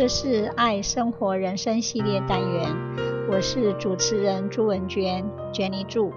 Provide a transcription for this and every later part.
这是爱生活人生系列单元，我是主持人朱文娟，Jenny 朱。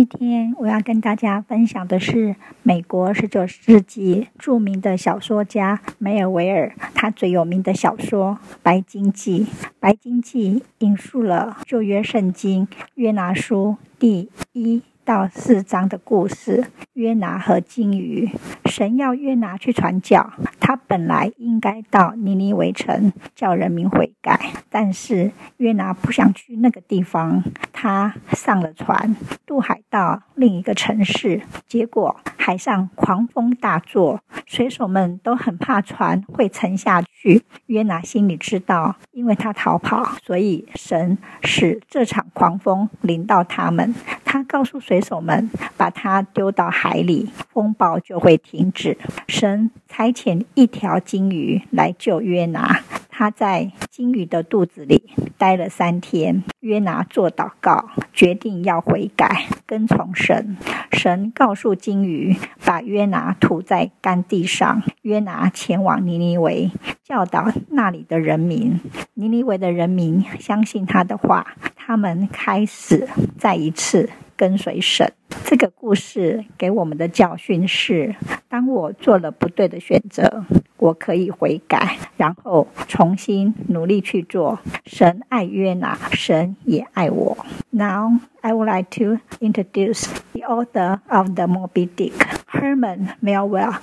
今天我要跟大家分享的是美国十九世纪著名的小说家梅尔维尔，他最有名的小说《白鲸记》。《白鲸记》引述了旧约圣经约拿书第一到四章的故事。约拿和鲸鱼，神要约拿去传教。他本来应该到尼尼微城叫人民悔改，但是约拿不想去那个地方。他上了船，渡海到另一个城市。结果海上狂风大作，水手们都很怕船会沉下去。约拿心里知道，因为他逃跑，所以神使这场狂风临到他们。他告诉水手们，把他丢到海海里，风暴就会停止。神差遣一条鲸鱼来救约拿，他在鲸鱼的肚子里待了三天。约拿做祷告，决定要悔改，跟从神。神告诉鲸鱼，把约拿吐在干地上。约拿前往尼尼微，教导那里的人民。尼尼微的人民相信他的话，他们开始再一次跟随神。这个故事给我们的教训是：当我做了不对的选择，我可以悔改，然后重新努力去做。神爱约拿，神也爱我。Now I would like to introduce the author of the Moby Dick, Herman Melville.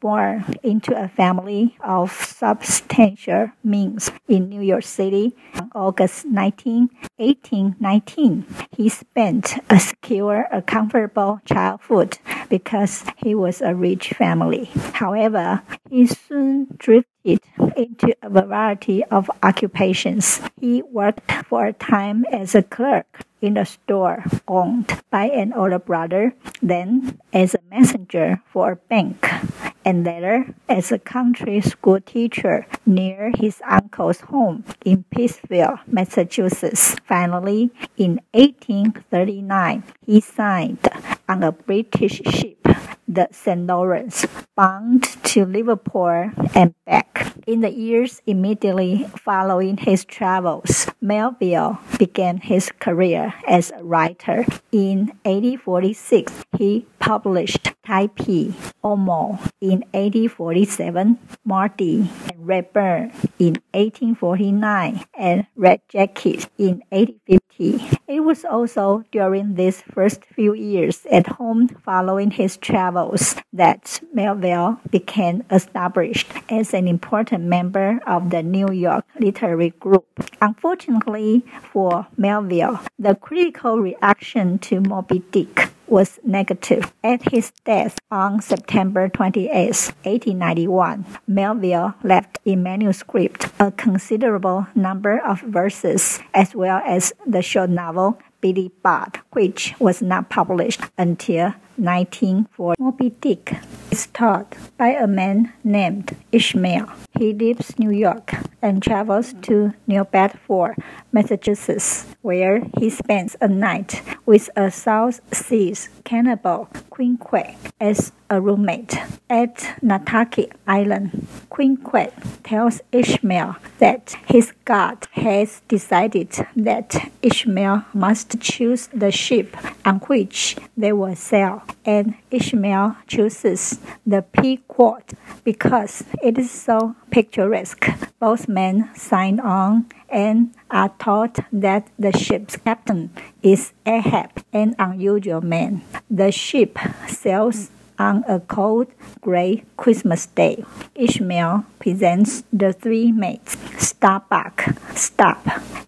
Born into a family of substantial means in New York City on August 19, 1819. He spent a secure, a comfortable childhood because he was a rich family. However, he soon drifted into a variety of occupations. He worked for a time as a clerk in a store owned by an older brother, then as a messenger for a bank, and later as a country school teacher near his uncle's home in Pittsfield, Massachusetts. Finally, in 1839, he signed on a British ship the St. Lawrence, bound to Liverpool and back. In the years immediately following his travels, Melville began his career as a writer. In 1846, he published Typee, Omoo in 1847, Mardi and Redburn in 1849, and Red Jacket in 1850. It was also during these first few years at home following his travels that Melville became established as an important member of the New York literary group. Unfortunately for Melville, the critical reaction to Moby Dick was negative. At his death on September 28, 1891, Melville left in manuscript a considerable number of verses as well as the short novel Billy Budd, which was not published until 1940. Moby Dick is taught by a man named Ishmael. He leaves New York and travels to New Bedford, Massachusetts, where he spends a night with a South Seas cannibal, Queequeg, as a roommate. At Nantucket Island, Queequeg tells Ishmael that his God has decided that Ishmael must choose the ship on which they will sail, and Ishmael chooses the Pequod because it is so picturesque. Both men sign on and are taught that the ship's captain is Ahab, an unusual man. The ship sails on a cold, gray Christmas day. Ishmael presents the three mates, Starbuck, Stubb,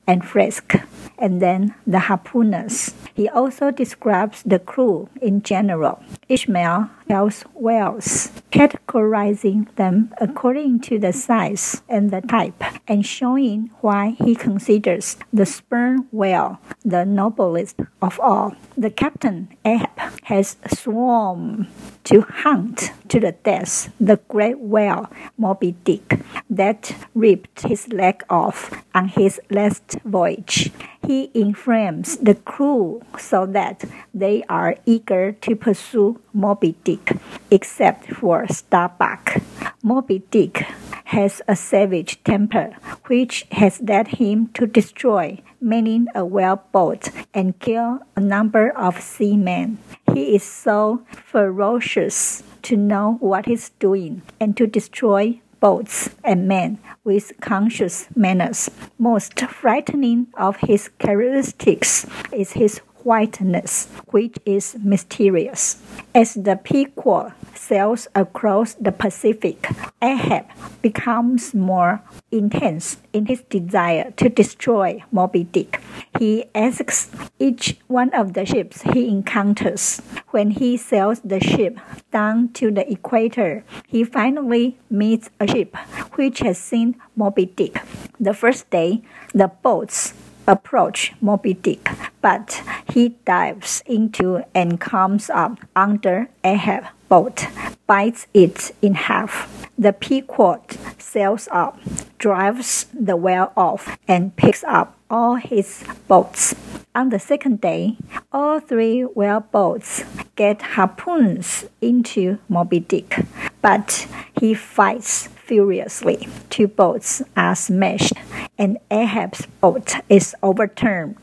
and Frisk, and then the harpooners. He also describes the crew in general. Ishmael tells whales, categorizing them according to the size and the type, and showing why he considers the sperm whale the noblest of all. The captain Ahab has sworn to hunt to the death the great whale Moby Dick that ripped his leg off on his last voyage. He inflames the crew so that they are eager to pursue Moby Dick, except for Starbuck. Moby Dick has a savage temper, which has led him to destroy many a whaleboat and kill a number of seamen. He is so ferocious to know what he's doing and to destroy boats and men with conscious manners. Most frightening of his characteristics is his whiteness, which is mysterious. As the Pequod sails across the Pacific, Ahab becomes more intense in his desire to destroy Moby Dick. He asks each one of the ships he encounters. When he sails the ship down to the equator, he finally meets a ship which has seen Moby Dick. The first day, the boats approach Moby Dick, but he dives into and comes up under Ahab boat, bites it in half. The Pequod sails up, drives the whale off, and picks up all his boats. On the second day, all three whale boats get harpoons into Moby Dick, but he fights furiously. Two boats are smashed, and Ahab's boat is overturned.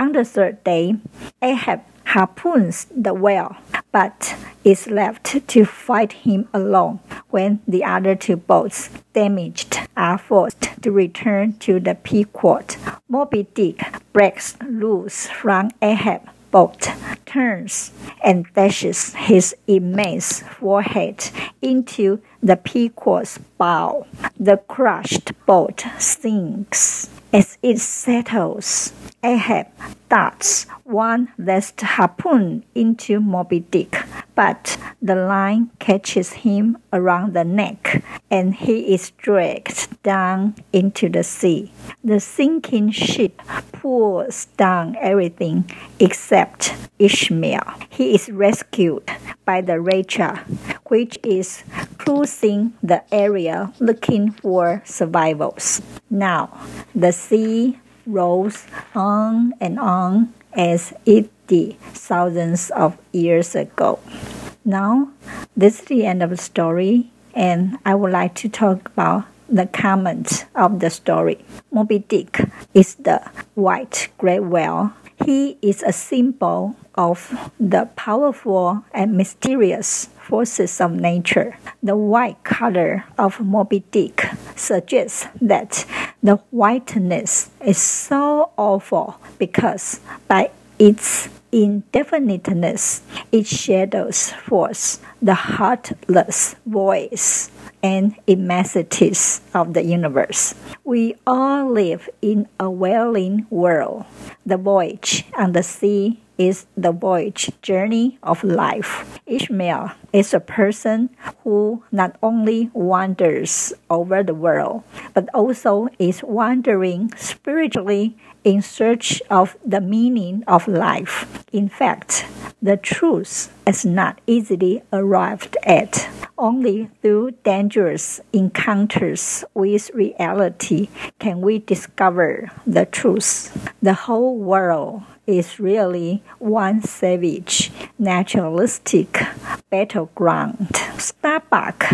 On the third day, Ahab harpoons the whale, but is left to fight him alone when the other two boats, damaged, are forced to return to the Pequod. Moby Dick breaks loose from Ahab boat, turns and dashes his immense forehead into the Pequod's bow. The crushed boat sinks. As it settles, Ahab darts one last harpoon into Moby Dick, but the line catches him around the neck and he is dragged down into the sea. The sinking ship pulls down everything except Ishmael. He is rescued by the Rachel, which is cruising the area looking for survivors. Now, the sea rolls on and on as it did thousands of years ago. Now, this is the end of the story, and I would like to talk about the comment of the story. Moby Dick is the white great whale. He is a symbol of the powerful and mysterious forces of nature. The white color of Moby Dick suggests that the whiteness is so awful because by its indefiniteness, it shadows forth the heartless voice and immensities of the universe. We all live in a whaling world. The voyage on the sea is the voyage journey of life. Ishmael is a person who not only wanders over the world, but also is wandering spiritually in search of the meaning of life. In fact, the truth is not easily arrived at. Only through dangerous encounters with reality can we discover the truth. The whole world is really one savage, naturalistic battleground. Starbuck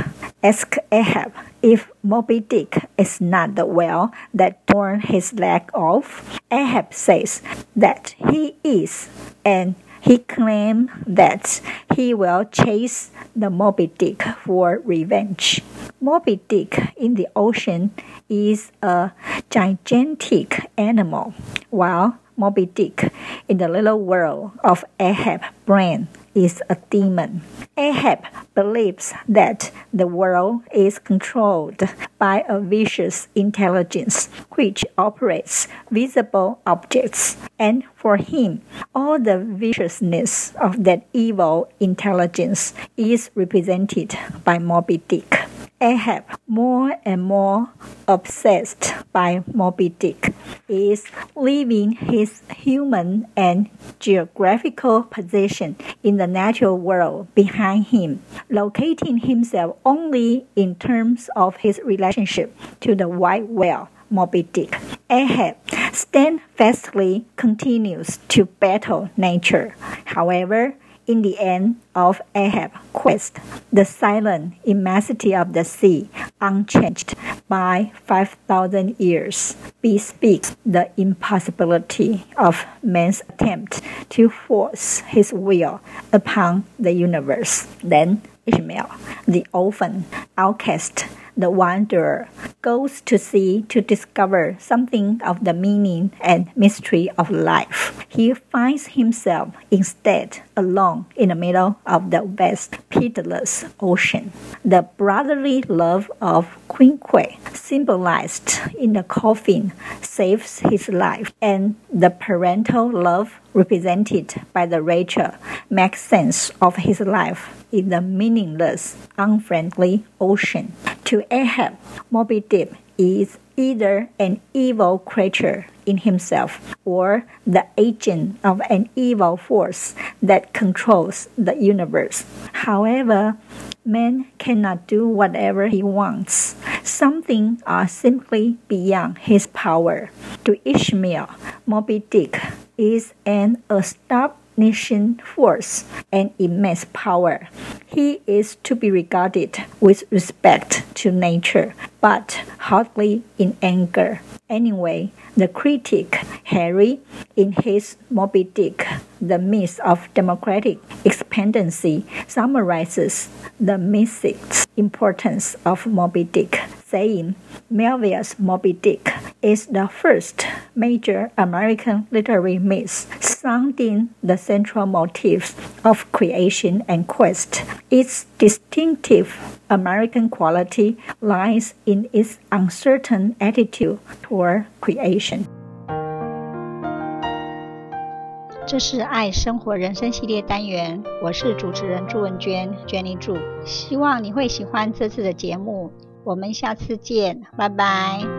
asked Ahab if Moby Dick is not the whale that torn his leg off. Ahab says that he is, and he claimed that he will chase the Moby Dick for revenge. Moby Dick in the ocean is a gigantic animal, while Moby Dick in the little world of Ahab brain is a demon. Ahab believes that the world is controlled by a vicious intelligence which operates visible objects, and for him, all the viciousness of that evil intelligence is represented by Moby Dick. Ahab, more and more obsessed by Moby Dick, is leaving his human and geographical position in the natural world behind him, locating himself only in terms of his relationship to the white whale. Moby Dick. Ahab steadfastly continues to battle nature. However, in the end of Ahab's quest, the silent immensity of the sea, unchanged by 5,000 years, bespeaks the impossibility of man's attempt to force his will upon the universe. Then Ishmael, the orphan, outcast, the wanderer goes to sea to discover something of the meaning and mystery of life. He finds himself instead alone in the middle of the vast, pitiless ocean. The brotherly love of Queequeg, symbolized in the coffin, saves his life, and the parental love represented by the Rachel makes sense of his life in the meaningless, unfriendly ocean. To Ahab, Moby Dick is either an evil creature in himself or the agent of an evil force that controls the universe. However, man cannot do whatever he wants. Something are simply beyond his power. To Ishmael, Moby Dick is an force and immense power. He is to be regarded with respect to nature, but hardly in anger. Anyway, the critic Harry, in his Moby Dick, The Myth of Democratic Expandency, summarizes the mystic importance of Moby Dick, saying Melville's Moby Dick is the first major American literary myth sounding the central motifs of creation and quest. Its distinctive American quality lies in its uncertain attitude toward creation. 这是爱生活人生系列单元，我是主持人朱文娟，Jenny 朱，希望你会喜欢这次的节目。我们下次见，拜拜。